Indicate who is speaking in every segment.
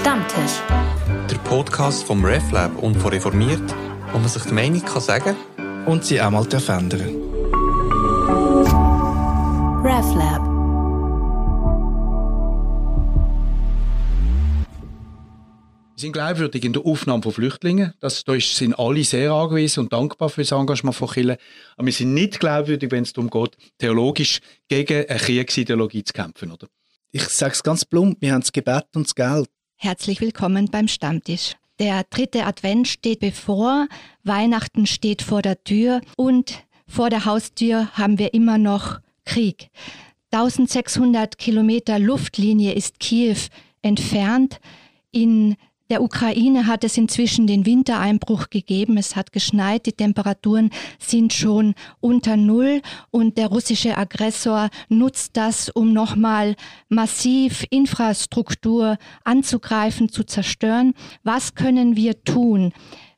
Speaker 1: Stammtisch.
Speaker 2: Der Podcast vom RefLab und von Reformiert, wo man sich die Meinung kann sagen
Speaker 3: und sie auch mal ändern
Speaker 1: RefLab.
Speaker 4: Wir sind glaubwürdig in der Aufnahme von Flüchtlingen. Das, da sind alle sehr angewiesen und dankbar für das Engagement von Kirche. Aber wir sind nicht glaubwürdig, wenn es darum geht, theologisch gegen eine Kriegsideologie zu kämpfen. Oder?
Speaker 3: Ich sage es ganz plump, wir haben das Gebet und das Geld.
Speaker 5: Herzlich willkommen beim Stammtisch. Der dritte Advent steht bevor, Weihnachten steht vor der Tür und vor der Haustür haben wir immer noch Krieg. 1600 Kilometer Luftlinie ist Kiew entfernt. In der Ukraine hat es inzwischen den Wintereinbruch gegeben. Es hat geschneit. Die Temperaturen sind schon unter Null. Und der russische Aggressor nutzt das, um nochmal massiv Infrastruktur anzugreifen, zu zerstören. Was können wir tun?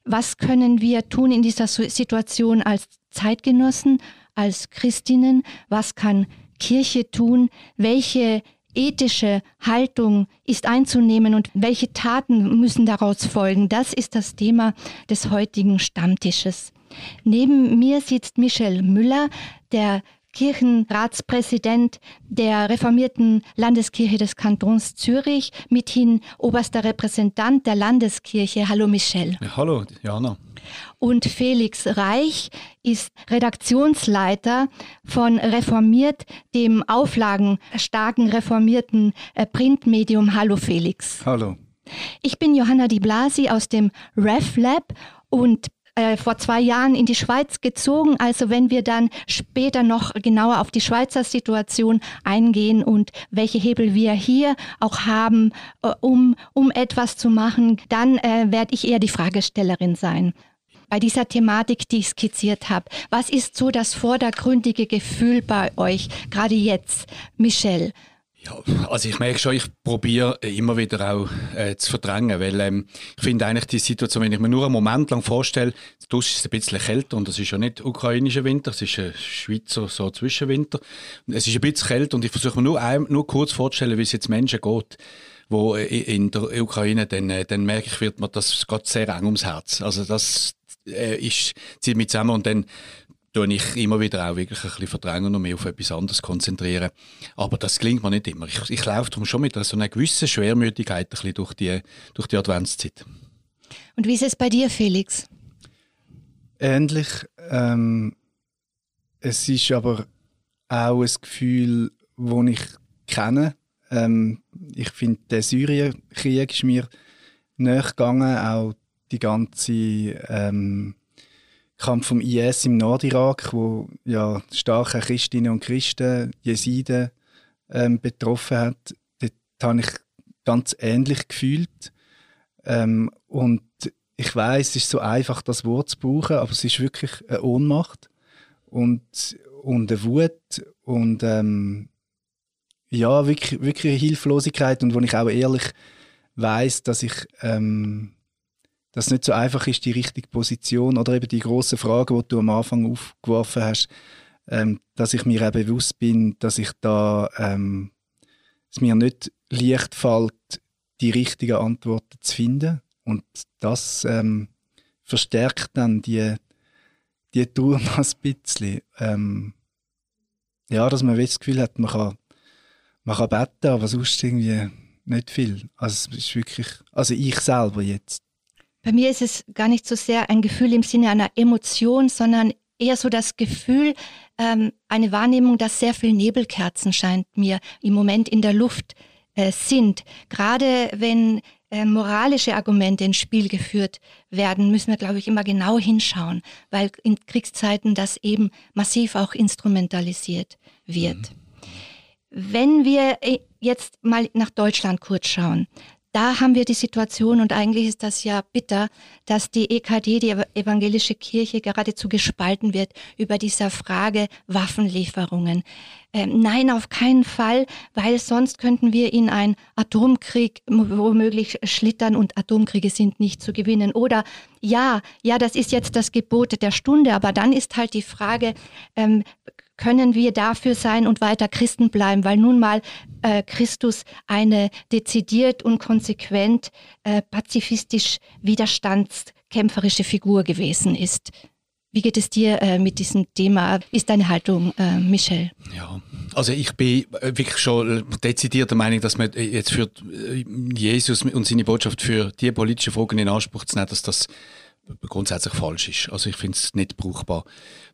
Speaker 5: Was können wir tun in dieser Situation als Zeitgenossen, als Christinnen? Was kann Kirche tun? Welche ethische Haltung ist einzunehmen und welche Taten müssen daraus folgen. Das ist das Thema des heutigen Stammtisches. Neben mir sitzt Michel Müller, der Kirchenratspräsident der reformierten Landeskirche des Kantons Zürich, mithin oberster Repräsentant der Landeskirche. Hallo Michel.
Speaker 4: Ja, hallo Jana.
Speaker 5: Und Felix Reich ist Redaktionsleiter von Reformiert, dem auflagenstarken reformierten äh, Printmedium. Hallo Felix.
Speaker 3: Hallo.
Speaker 5: Ich bin Johanna Di Blasi aus dem RefLab und äh, vor zwei Jahren in die Schweiz gezogen. Also wenn wir dann später noch genauer auf die Schweizer Situation eingehen und welche Hebel wir hier auch haben, äh, um, um etwas zu machen, dann äh, werde ich eher die Fragestellerin sein bei dieser Thematik, die ich skizziert habe. Was ist so das vordergründige Gefühl bei euch, gerade jetzt, Michelle?
Speaker 4: Ja, also ich merke schon, ich probiere immer wieder auch äh, zu verdrängen, weil ähm, ich finde eigentlich die Situation, wenn ich mir nur einen Moment lang vorstelle, draussen ist es ein bisschen kälter und das ist ja nicht ukrainischer Winter, es ist ein Schweizer so Zwischenwinter. Es ist ein bisschen kälter und ich versuche mir nur, ein, nur kurz vorzustellen, wie es jetzt Menschen geht, wo äh, in der Ukraine, dann, äh, dann merke ich, wird mir das geht sehr eng ums Herz. Also das äh, ist, zieht mich zusammen und dann tue ich immer wieder auch wirklich ein bisschen verdrängen und mich auf etwas anderes konzentrieren. Aber das klingt mir nicht immer. Ich, ich laufe darum schon mit so einer gewissen Schwermütigkeit ein bisschen durch die, durch die Adventszeit.
Speaker 5: Und wie ist es bei dir, Felix?
Speaker 3: Ähnlich. Ähm, es ist aber auch ein Gefühl, das ich kenne. Ähm, ich finde, der Syrienkrieg ist mir nachgegangen, auch die ganze ähm, Kampf vom IS im Nordirak, wo ja starke Christinnen und Christen, Jesiden ähm, betroffen hat. Dort habe ich ganz ähnlich gefühlt. Ähm, und ich weiß, es ist so einfach, das Wort zu brauchen, aber es ist wirklich eine Ohnmacht und, und eine Wut und ähm, ja, wirklich, wirklich eine Hilflosigkeit und wo ich auch ehrlich weiß, dass ich ähm, dass es nicht so einfach ist, die richtige Position oder eben die grossen Fragen, die du am Anfang aufgeworfen hast, ähm, dass ich mir auch bewusst bin, dass ich da ähm, es mir nicht leicht fällt, die richtigen Antworten zu finden. Und das ähm, verstärkt dann die, die Tour noch ein bisschen. Ähm, ja, dass man das Gefühl hat, man kann, man kann beten, aber sonst irgendwie nicht viel. Also es ist wirklich, also ich selber jetzt
Speaker 5: bei mir ist es gar nicht so sehr ein Gefühl im Sinne einer Emotion, sondern eher so das Gefühl, ähm, eine Wahrnehmung, dass sehr viel Nebelkerzen scheint mir im Moment in der Luft äh, sind. Gerade wenn äh, moralische Argumente ins Spiel geführt werden, müssen wir, glaube ich, immer genau hinschauen, weil in Kriegszeiten das eben massiv auch instrumentalisiert wird. Mhm. Wenn wir äh, jetzt mal nach Deutschland kurz schauen, da haben wir die Situation, und eigentlich ist das ja bitter, dass die EKD, die evangelische Kirche, geradezu gespalten wird über dieser Frage Waffenlieferungen. Ähm, nein, auf keinen Fall, weil sonst könnten wir in einen Atomkrieg womöglich schlittern und Atomkriege sind nicht zu gewinnen. Oder ja, ja, das ist jetzt das Gebot der Stunde, aber dann ist halt die Frage, ähm, können wir dafür sein und weiter Christen bleiben, weil nun mal äh, Christus eine dezidiert und konsequent äh, pazifistisch widerstandskämpferische Figur gewesen ist. Wie geht es dir äh, mit diesem Thema? Ist deine Haltung, äh, Michel?
Speaker 4: Ja, also ich bin wirklich schon dezidiert der Meinung, dass man jetzt für äh, Jesus und seine Botschaft für die politischen Fragen in Anspruch zu nehmen, dass das grundsätzlich falsch ist. Also ich finde es nicht brauchbar.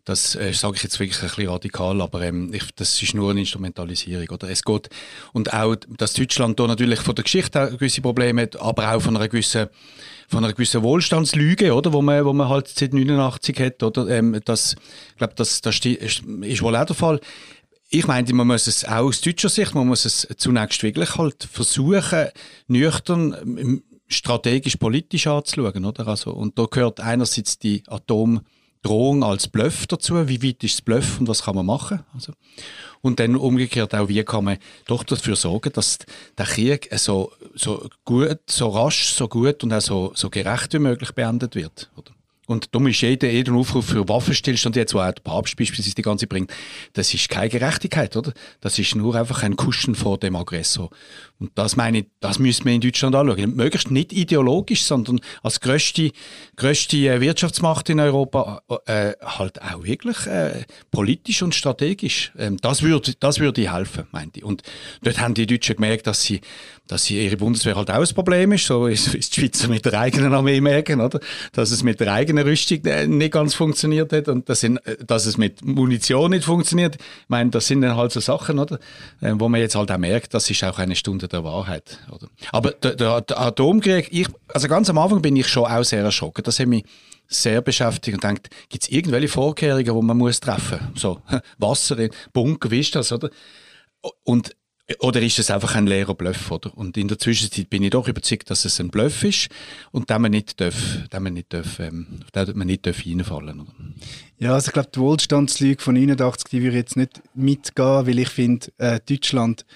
Speaker 4: Das äh, sage ich jetzt wirklich ein bisschen radikal, aber ähm, ich, das ist nur eine Instrumentalisierung. Oder? Es geht, und auch, dass Deutschland da natürlich von der Geschichte gewisse Probleme hat, aber auch von einer gewissen, von einer gewissen Wohlstandslüge, oder? Wo, man, wo man halt seit 89 hat. Oder? Ähm, das, ich glaube, das, das ist, wohl auch der Fall. Ich meine, man muss es auch aus deutscher Sicht, man muss es zunächst wirklich halt versuchen, nüchtern strategisch-politisch anzuschauen. Oder? Also, und da gehört einerseits die Atomdrohung als Bluff dazu. Wie weit ist das Bluff und was kann man machen? Also, und dann umgekehrt auch, wie kann man doch dafür sorgen, dass der Krieg so, so gut, so rasch, so gut und auch so, so gerecht wie möglich beendet wird. Oder? Und darum ist jeder, jeder Aufruf für Waffenstillstand jetzt, wo auch der Papst beispielsweise die ganze bringt, das ist keine Gerechtigkeit, oder? Das ist nur einfach ein Kuschen vor dem Aggressor. Und das meine ich, das müssen wir in Deutschland anschauen. Möglichst nicht ideologisch, sondern als grösste, grösste äh, Wirtschaftsmacht in Europa äh, halt auch wirklich äh, politisch und strategisch. Ähm, das würde das würde helfen, meinte ich. Und dort haben die Deutschen gemerkt, dass sie, dass sie ihre Bundeswehr halt auch ein Problem ist. So ist, ist die Schweizer mit der eigenen Armee merken, oder? Dass es mit der eigenen Rüstung äh, nicht ganz funktioniert hat und dass, in, äh, dass es mit Munition nicht funktioniert. Ich meine, das sind dann halt so Sachen, oder? wo man jetzt halt auch merkt, das ist auch eine Stunde der Wahrheit. Oder? Aber der, der, der Atomkrieg, ich, also ganz am Anfang bin ich schon auch sehr erschrocken. Das hat mich sehr beschäftigt und denkt, gibt es irgendwelche Vorkehrungen, die man muss treffen muss? So, Wasser, Bunker, wie ist das, oder? Und oder ist es einfach ein leerer Bluff, oder? Und in der Zwischenzeit bin ich doch überzeugt, dass es ein Bluff ist und den man nicht darf, den man nicht darf, ähm, man nicht darf reinfallen, oder?
Speaker 3: Ja, also ich glaube, die Wohlstandslüge von 89, die würde ich jetzt nicht mitgehen, weil ich finde, äh, Deutschland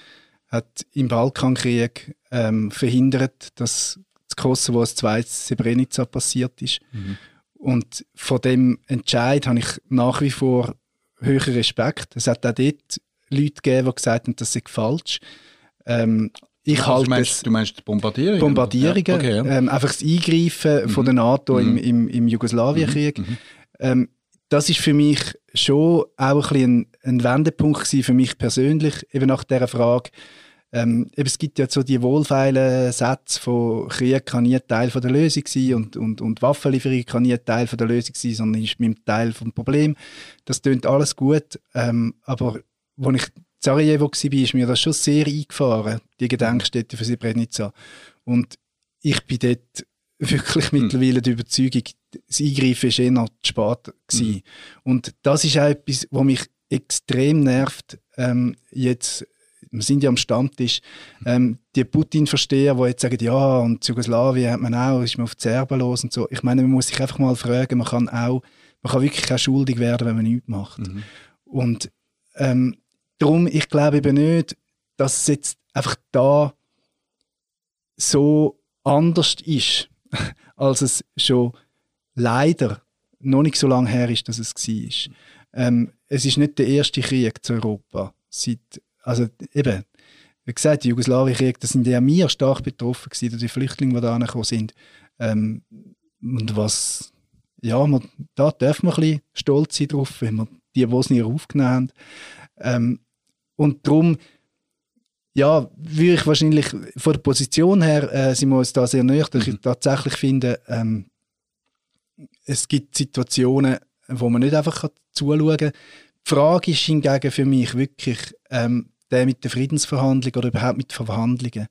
Speaker 3: hat im Balkankrieg ähm, verhindert, dass das Kosovo als zweites Srebrenica passiert ist. Mhm. Und von dem Entscheid habe ich nach wie vor höheren Respekt. Es hat auch dort Leute gegeben, die gesagt haben, das sei falsch. Ähm, ich
Speaker 4: also, halte du, meinst, du meinst Bombardierungen?
Speaker 3: Bombardierungen, ja, okay, ja. Ähm, einfach das Eingreifen mhm. von der NATO mhm. im, im, im Jugoslawienkrieg. Mhm. mhm. Ähm, das ist für mich schon auch ein, ein, Wendepunkt für mich persönlich, eben nach dieser Frage, ähm, es gibt ja so die wohlfeilen Sätze von Krieg kann nie Teil von der Lösung sein und, und, und Waffenlieferung kann nie Teil von der Lösung sein, sondern ist mit dem Teil vom Problem. Das klingt alles gut, ähm, aber als ich in Sarajevo war, ist mir das schon sehr eingefahren, die Gedenkstätte für Srebrenica. Und ich bin dort wirklich hm. mittlerweile der Überzeugung, das Eingreifen war eher zu spät. Gewesen. Mhm. Und das ist auch etwas, was mich extrem nervt, ähm, jetzt wir sind ja am Stammtisch, ähm, die Putin-Versteher, die jetzt sagen, ja, und Jugoslawien hat man auch, ist man auf die Serben los und so. Ich meine, man muss sich einfach mal fragen, man kann auch, man kann wirklich auch schuldig werden, wenn man nichts macht. Mhm. Und ähm, darum, ich glaube eben nicht, dass es jetzt einfach da so anders ist, als es schon leider noch nicht so lange her ist, dass es war. Ähm, es ist nicht der erste Krieg zu Europa seit also eben, wie gesagt, die Jugoslawienkrieg, da sind ja wir stark betroffen gewesen, die Flüchtlinge, die da angekommen sind. Ähm, und was, ja, man, da darf man ein bisschen stolz sein drauf, wenn wir die Bosnier aufgenommen haben. Ähm, und darum, ja, würde ich wahrscheinlich von der Position her, äh, sind wir uns da sehr dass ich mhm. tatsächlich finde, ähm, es gibt Situationen, wo man nicht einfach zuschauen kann. Die Frage ist hingegen für mich wirklich, ähm, der mit der Friedensverhandlung oder überhaupt mit Verhandlungen.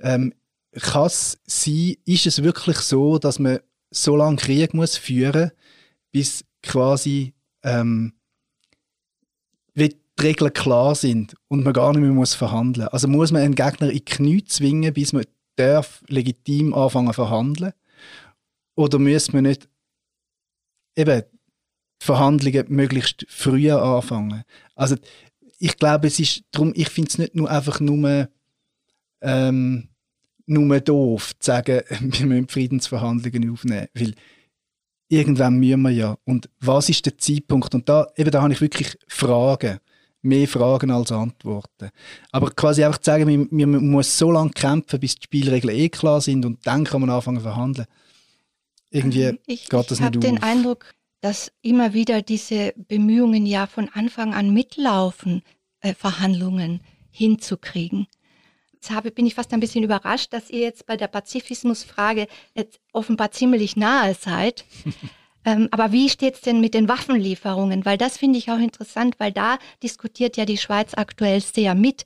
Speaker 3: Ähm, kann es sein, ist es wirklich so, dass man so lange Krieg muss führen bis quasi ähm, die Regeln klar sind und man gar nicht mehr muss verhandeln. Also muss man einen Gegner in die Knie zwingen, bis man darf legitim anfangen zu verhandeln? Oder muss man nicht eben die Verhandlungen möglichst früher anfangen? Also ich glaube, es ist darum, ich finde es nicht nur einfach nur, ähm, nur doof zu sagen, wir müssen Friedensverhandlungen aufnehmen. Weil irgendwann müssen wir ja. Und was ist der Zeitpunkt? Und da, eben, da habe ich wirklich Fragen. Mehr Fragen als Antworten. Aber quasi einfach zu sagen, man, man muss so lange kämpfen, bis die Spielregeln eh klar sind und dann kann man anfangen zu verhandeln. Irgendwie
Speaker 5: Also ich,
Speaker 3: geht das
Speaker 5: ich habe
Speaker 3: nicht
Speaker 5: den
Speaker 3: auf.
Speaker 5: Eindruck, dass immer wieder diese Bemühungen ja von Anfang an mitlaufen, äh, Verhandlungen hinzukriegen. Jetzt habe, bin ich fast ein bisschen überrascht, dass ihr jetzt bei der Pazifismusfrage jetzt offenbar ziemlich nahe seid. ähm, aber wie steht es denn mit den Waffenlieferungen? Weil das finde ich auch interessant, weil da diskutiert ja die Schweiz aktuell sehr mit.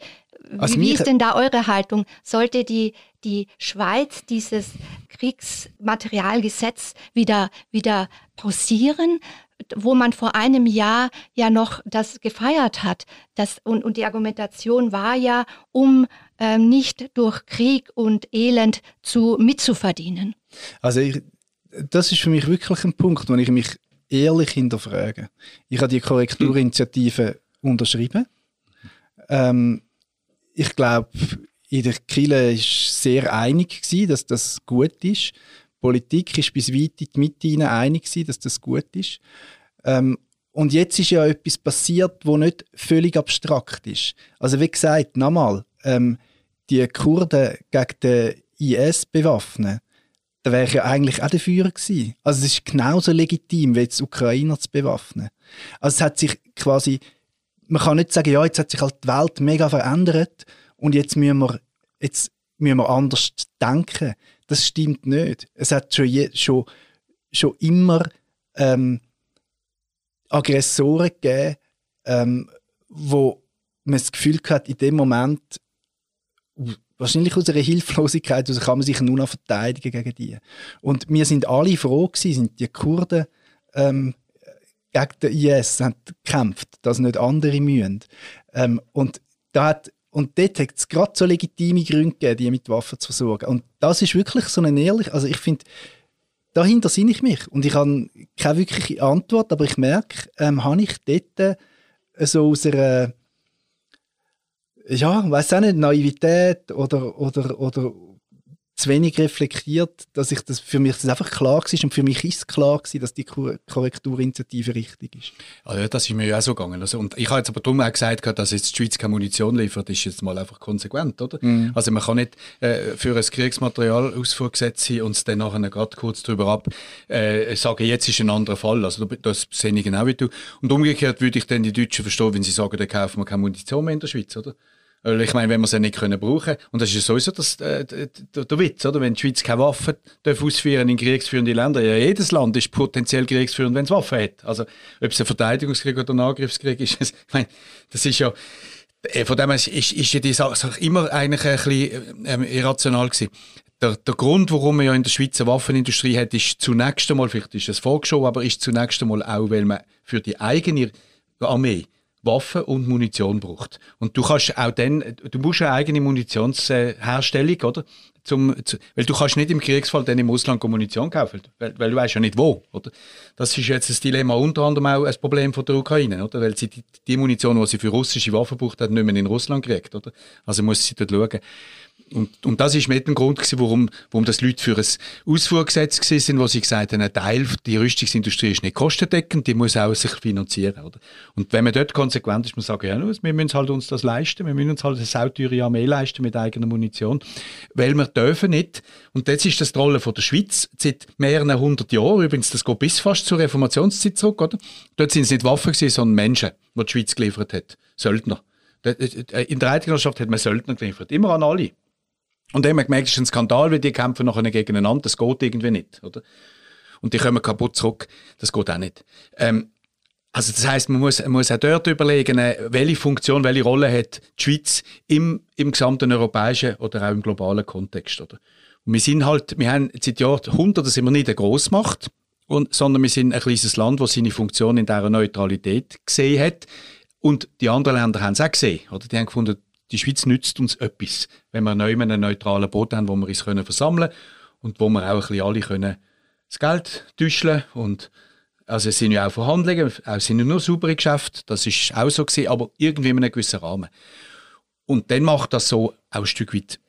Speaker 5: Wie, wie ist denn da eure Haltung? Sollte die, die Schweiz dieses Kriegsmaterialgesetz wieder, wieder pausieren, wo man vor einem Jahr ja noch das gefeiert hat? Das, und, und die Argumentation war ja, um ähm, nicht durch Krieg und Elend zu, mitzuverdienen.
Speaker 3: Also ich, das ist für mich wirklich ein Punkt, wo ich mich ehrlich hinterfrage. Ich habe die Korrekturinitiative unterschrieben. Ähm, ich glaube, in der Kille ist sehr einig gewesen, dass das gut ist. Die Politik ist bis weit in die Mitte hinein einig gewesen, dass das gut ist. Ähm, und jetzt ist ja etwas passiert, wo nicht völlig abstrakt ist. Also wie gesagt, nochmal, ähm, die Kurden gegen den IS bewaffnen, da wäre ich ja eigentlich auch dafür gewesen. Also es ist genauso legitim, wie jetzt Ukrainer zu bewaffnen. Also es hat sich quasi, man kann nicht sagen, ja, jetzt hat sich halt die Welt mega verändert und jetzt müssen wir, jetzt müssen wir anders denken. Das stimmt nicht. Es hat schon, je, schon, schon immer ähm, Aggressoren gegeben, ähm, wo man das Gefühl hat, in dem Moment wahrscheinlich aus einer Hilflosigkeit also kann man sich nur noch verteidigen gegen die. Und wir sind alle froh gewesen, sind die Kurden ähm, gegen den IS haben gekämpft, dass nicht andere mühen. Ähm, und, da hat, und dort hat es gerade so legitime Gründe gegeben, die mit Waffen zu versorgen. Und das ist wirklich so eine ehrliche, also ich finde, dahinter sinne ich mich. Und ich habe keine wirkliche Antwort, aber ich merke, ähm, habe ich dort äh, so aus einer ja, weiß auch nicht, Naivität oder, oder, oder zu wenig reflektiert, dass ich das für mich das einfach klar war und für mich ist es klar gewesen, dass die Kor- Korrekturinitiative richtig ist.
Speaker 4: Also das ist mir ja auch so gegangen. Also, und ich habe jetzt aber darum auch gesagt, dass jetzt die Schweiz keine Munition liefert, ist jetzt mal einfach konsequent, oder? Also man kann nicht äh, für ein Kriegsmaterialausfuhrgesetz sein und es dann nachher gerade kurz drüber ab äh, sagen, jetzt ist ein anderer Fall. Also das sehe ich genau wie du. Und umgekehrt würde ich dann die Deutschen verstehen, wenn sie sagen, dann kaufen wir keine Munition mehr in der Schweiz, oder? Weil ich meine, wenn wir sie nicht können brauchen und das ist ja sowieso das, äh, der, der Witz, oder? Wenn die Schweiz keine Waffen darf ausführen in kriegsführende Länder, ja, jedes Land ist potenziell kriegsführend, wenn es Waffen hat. Also ob es ein Verteidigungskrieg oder ein Angriffskrieg ist, ich meine, das ist ja äh, von dem her ist, ist, ja die Sache immer eigentlich ein bisschen ähm, irrational gewesen. Der, der Grund, warum man ja in der Schweiz eine Waffenindustrie hat, ist zunächst einmal, vielleicht ist es vorgeschoben, aber ist zunächst einmal auch, weil man für die eigene Armee Waffen und Munition braucht. Und du kannst auch dann, du musst eine eigene Munitionsherstellung, oder? Zum, zu, weil du kannst nicht im Kriegsfall dann im Ausland Munition kaufen, weil, weil du weißt ja nicht wo, oder? Das ist jetzt das Dilemma unter anderem auch ein Problem von der Ukraine, oder? Weil sie die, die Munition, die sie für russische Waffen braucht, hat nicht mehr in Russland kriegt, oder? Also muss sie dort schauen. Und, und das ist mit dem Grund gewesen, warum, warum das Leute für ein Ausfuhrgesetz sind, wo sie gesagt haben, ein Teil die Rüstungsindustrie ist nicht kostendeckend, die muss auch sich finanzieren, oder? Und wenn man dort konsequent ist, muss man sagen, ja, wir müssen halt uns das leisten, wir müssen uns halt eine sauteure Armee leisten mit eigener Munition, weil wir dürfen nicht, und jetzt ist das die Rolle von der Schweiz, seit mehreren hundert Jahren, übrigens, das geht bis fast zur Reformationszeit zurück, oder? Dort sind es nicht Waffen gewesen, sondern Menschen, die die Schweiz geliefert hat, Söldner. In der Eidgenossenschaft hat man Söldner geliefert, immer an alle. Und dann haben wir gemerkt, es ist ein Skandal, weil die kämpfen nachher gegeneinander. Das geht irgendwie nicht, oder? Und die kommen kaputt zurück. Das geht auch nicht. Ähm, also das heißt, man muss, man muss auch dort überlegen, äh, welche Funktion, welche Rolle hat die Schweiz im, im gesamten europäischen oder auch im globalen Kontext, oder? Und wir sind halt, wir haben seit Jahrhunderten sind wir nicht eine Grossmacht, und, sondern wir sind ein kleines Land, das seine Funktion in dieser Neutralität gesehen hat. Und die anderen Länder haben es auch gesehen, oder? Die haben gefunden, die Schweiz nützt uns etwas, wenn wir neu einen neutralen Boden haben, wo wir uns können versammeln und wo wir auch ein bisschen alle können das Geld täuschen und also es sind ja auch Verhandlungen, es sind ja nur saubere Geschäfte, das ist auch so gewesen, aber irgendwie in einem gewissen Rahmen. Und dann macht das so auch ein Stück weit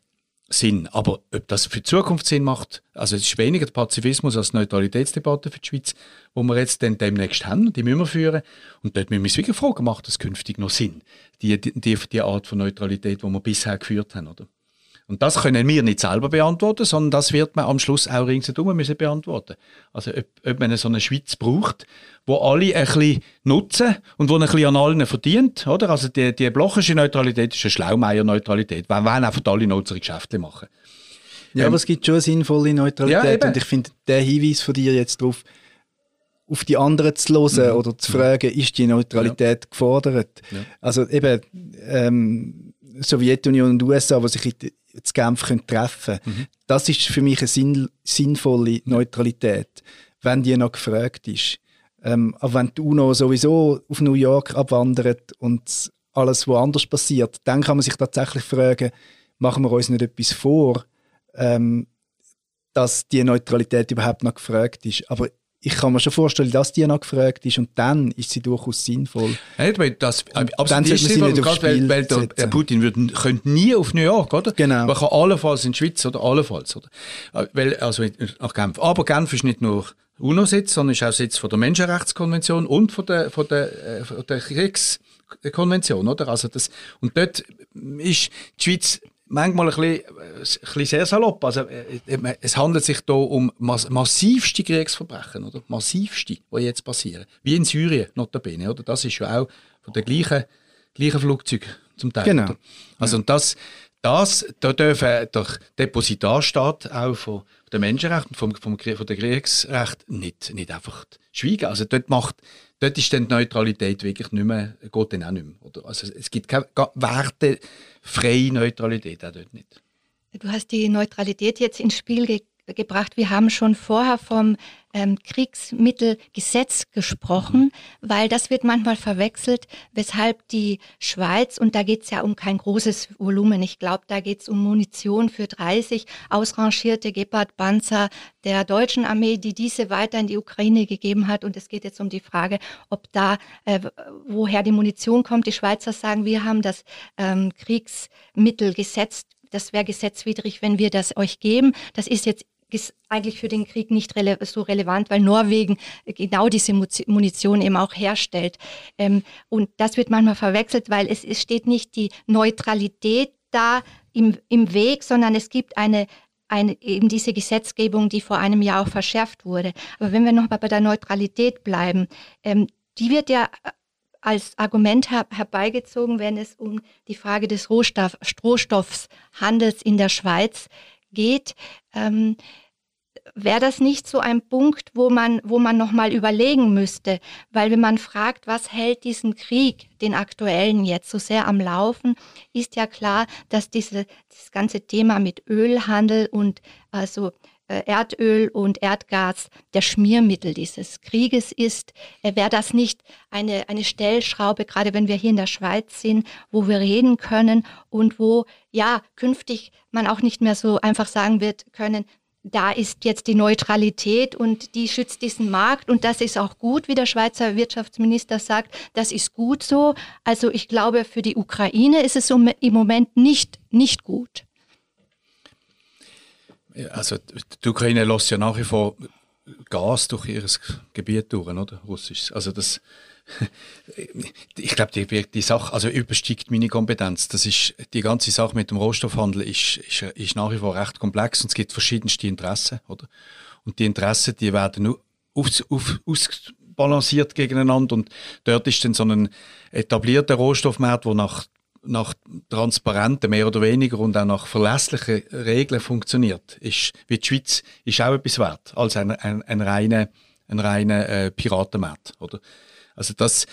Speaker 4: Sinn. Aber ob das für die Zukunft Sinn macht, also es ist weniger der Pazifismus als die Neutralitätsdebatte für die Schweiz, wo wir jetzt dann demnächst haben, die müssen wir führen. Und dort müssen wir uns wirklich fragen, macht das künftig noch Sinn? Die, die, die Art von Neutralität, die wir bisher geführt haben, oder? Und das können wir nicht selber beantworten, sondern das wird man am Schluss auch ringsherum müssen beantworten. Also ob, ob man so eine Schweiz braucht, wo alle ein bisschen nutzen und wo ein bisschen an allen verdient, oder? Also die, die blochische Neutralität ist eine Schlaumeier-Neutralität, wenn wir einfach alle unsere Geschäfte machen.
Speaker 3: Ja, ähm, aber es gibt schon eine sinnvolle Neutralität ja, und ich finde, der Hinweis von dir jetzt darauf, auf die anderen zu hören mhm. oder zu fragen, ist die Neutralität ja. gefordert? Ja. Also eben ähm, Sowjetunion und USA, die sich in Genf können treffen können. Mhm. Das ist für mich eine sinn sinnvolle Neutralität, wenn die noch gefragt ist. Ähm, aber wenn die UNO sowieso auf New York abwandert und alles woanders passiert, dann kann man sich tatsächlich fragen, machen wir uns nicht etwas vor, ähm, dass die Neutralität überhaupt noch gefragt ist. Aber ich kann mir schon vorstellen, dass die noch gefragt ist und dann ist sie durchaus sinnvoll.
Speaker 4: Ja, das, dann sollte man sie nicht aufs Spiel weil, weil der, Putin würde, könnte nie auf New York, oder?
Speaker 3: Genau.
Speaker 4: Man kann allenfalls in die Schweiz oder allenfalls, oder? Äh, weil, also nach Genf. Aber Genf ist nicht nur UNO-Sitz, sondern ist auch Sitz von der Menschenrechtskonvention und von der, von der, äh, von der Kriegskonvention, oder? Also das, und dort ist die Schweiz manchmal ein bisschen, ein bisschen sehr salopp. Also, äh, äh, es handelt sich hier um mass massivste Kriegsverbrechen, oder? Massivste, die jetzt passieren. Wie in Syrien, notabene, oder? Das ist ja auch von den gleichen, gleichen Flugzeugen zum Teil.
Speaker 3: Genau. Oder?
Speaker 4: Also, ja. und das, das, da dürfen der Depositarstaat auch von den Menschenrechten, vom, vom, von der Kriegsrecht nicht, nicht einfach schweigen. Also dort macht, dort ist dann die Neutralität wirklich nicht mehr, geht dann auch nicht mehr. Oder? Also es gibt keine wertefreie Neutralität auch dort nicht.
Speaker 5: Du hast die Neutralität jetzt ins Spiel ge gebracht. Wir haben schon vorher vom ähm, Kriegsmittelgesetz gesprochen, weil das wird manchmal verwechselt, weshalb die Schweiz, und da geht es ja um kein großes Volumen, ich glaube, da geht es um Munition für 30 ausrangierte Gepard-Panzer der deutschen Armee, die diese weiter in die Ukraine gegeben hat. Und es geht jetzt um die Frage, ob da, äh, woher die Munition kommt. Die Schweizer sagen, wir haben das ähm, Kriegsmittelgesetz das wäre gesetzwidrig, wenn wir das euch geben. Das ist jetzt ist eigentlich für den Krieg nicht rele so relevant, weil Norwegen genau diese Munition eben auch herstellt. Ähm, und das wird manchmal verwechselt, weil es, es steht nicht die Neutralität da im, im Weg, sondern es gibt eine, eine, eben diese Gesetzgebung, die vor einem Jahr auch verschärft wurde. Aber wenn wir noch mal bei der Neutralität bleiben, ähm, die wird ja als Argument her herbeigezogen, wenn es um die Frage des Rohstoff Rohstoffshandels in der Schweiz geht. Ähm, Wäre das nicht so ein Punkt, wo man, wo man nochmal überlegen müsste? Weil wenn man fragt, was hält diesen Krieg, den aktuellen jetzt so sehr am Laufen, ist ja klar, dass diese, das ganze Thema mit Ölhandel und also Erdöl und Erdgas der Schmiermittel dieses Krieges ist. Äh, wäre das nicht eine, eine Stellschraube, gerade wenn wir hier in der Schweiz sind, wo wir reden können und wo ja künftig man auch nicht mehr so einfach sagen wird können, da ist jetzt die Neutralität und die schützt diesen Markt und das ist auch gut, wie der Schweizer Wirtschaftsminister sagt, das ist gut so. Also ich glaube, für die Ukraine ist es im Moment nicht, nicht gut.
Speaker 4: Also die Ukraine lässt ja nach wie vor Gas durch ihr Gebiet durch, oder? Russisch. Also das, ich glaube, die, die Sache also übersteigt meine Kompetenz. Das ist, die ganze Sache mit dem Rohstoffhandel ist, ist, ist nach wie vor recht komplex und es gibt verschiedenste Interessen, oder? Und die Interessen, die werden nur auf, auf, ausbalanciert gegeneinander und dort ist dann so ein etablierter Rohstoffmarkt, wo nach nach transparenten, mehr oder weniger und auch nach verlässlichen Regeln funktioniert, ist, wie die Schweiz ist auch etwas wert als ein, ein, ein reiner, ein reiner äh, Piratenmarkt, oder? Also das,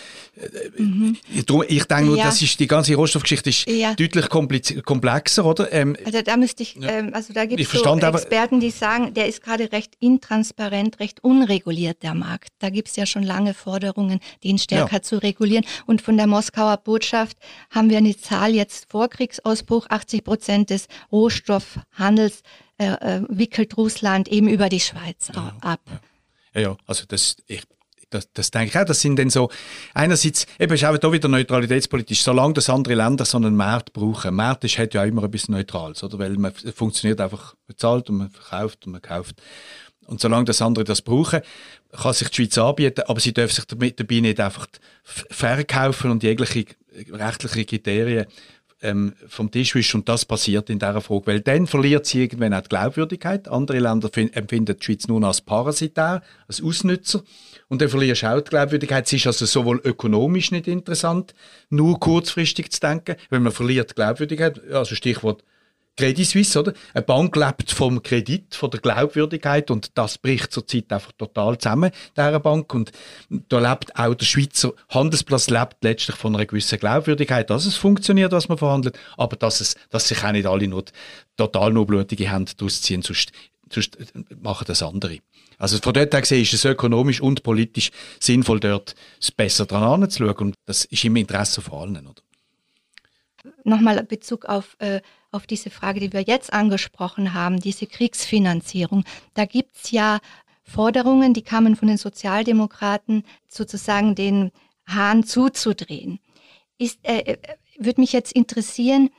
Speaker 4: mhm. darum, ich denke nur, ja. das ist, die ganze Rohstoffgeschichte ist ja. deutlich komplexer, oder?
Speaker 5: Ähm, also da müsste ich, ja. ähm, also da gibt es so Experten, die sagen, der ist gerade recht intransparent, recht unreguliert, der Markt. Da gibt es ja schon lange Forderungen, den stärker zu regulieren. Und von der Moskauer Botschaft haben wir eine Zahl jetzt vor Kriegsausbruch, 80 Prozent des Rohstoffhandels äh, äh, wickelt Russland eben über die Schweiz ab.
Speaker 4: Ja, ja, also das, ich das, das denke ich auch. Das sind dann so, einerseits, eben ist auch da wieder neutralitätspolitisch, solange das andere Länder so einen Markt brauchen. Ein Markt ist, hat ja immer etwas Neutrales, oder? Weil man funktioniert einfach, bezahlt und man verkauft und man kauft. Und solange das andere das brauchen, kann sich die Schweiz anbieten, aber sie dürfen sich dabei nicht einfach verkaufen und jegliche rechtliche Kriterien ähm, vom Tisch wischen. Und das passiert in dieser Frage. Weil dann verliert sie irgendwann auch die Glaubwürdigkeit. Andere Länder empfinden die Schweiz nur als parasitär, als Ausnützer. Und dann verlierst du auch die Glaubwürdigkeit. Es ist also sowohl ökonomisch nicht interessant, nur kurzfristig zu denken, wenn man verliert die Glaubwürdigkeit. Also Stichwort Credit Suisse, oder? Eine Bank lebt vom Kredit, von der Glaubwürdigkeit und das bricht zurzeit einfach total zusammen, dieser Bank. Und da lebt auch der Schweizer Handelsplatz lebt letztlich von einer gewissen Glaubwürdigkeit, dass es funktioniert, was man verhandelt, aber dass, es, dass sich auch nicht alle nur total nur blutige Hände daraus ziehen, sonst, sonst machen das andere. Also von dort her gesehen ist es ökonomisch und politisch sinnvoll, dort besser dran anzuschauen und das ist im Interesse von allen, oder?
Speaker 5: Nochmal Bezug auf äh auf diese Frage, die wir jetzt angesprochen haben, diese Kriegsfinanzierung. Da gibt es ja Forderungen, die kamen von den Sozialdemokraten, sozusagen den Hahn zuzudrehen. Ist, äh, äh würde mich jetzt interessieren,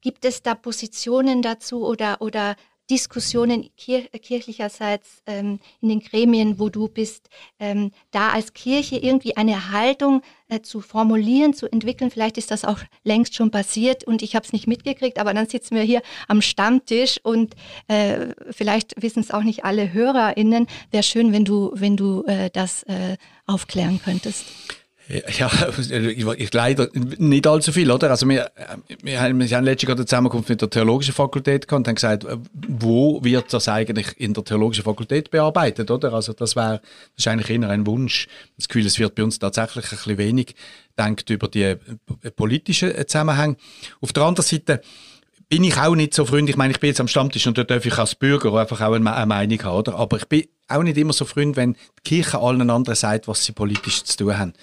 Speaker 5: gibt es da Positionen dazu oder, oder Diskussionen kir kirchlicherseits ähm, in den Gremien, wo du bist, ähm, da als Kirche irgendwie eine Haltung äh, zu formulieren, zu entwickeln. Vielleicht ist das auch längst schon passiert und ich habe es nicht mitgekriegt, aber dann sitzen wir hier am Stammtisch und äh, vielleicht wissen es auch nicht alle HörerInnen. Wäre schön, wenn du, wenn du äh, das äh, aufklären könntest.
Speaker 4: Ja, leider nicht allzu viel, oder? Also wir, wir, haben, wir letztens gerade eine Zusammenkunft mit der Theologischen Fakultät gehabt und haben gesagt, wo wird das eigentlich in der Theologischen Fakultät bearbeitet, oder? Also das wäre, eigentlich eher ein Wunsch. Das Gefühl, es wird bei uns tatsächlich ein bisschen wenig denkt über die politischen Zusammenhänge. Auf der anderen Seite bin ich auch nicht so freundlich. Ich meine, ich bin jetzt am Stammtisch und da darf ich als Bürger einfach auch eine Meinung haben, oder? Aber ich bin auch nicht immer so freundlich, wenn die Kirche allen anderen sagt, was sie politisch zu tun haben.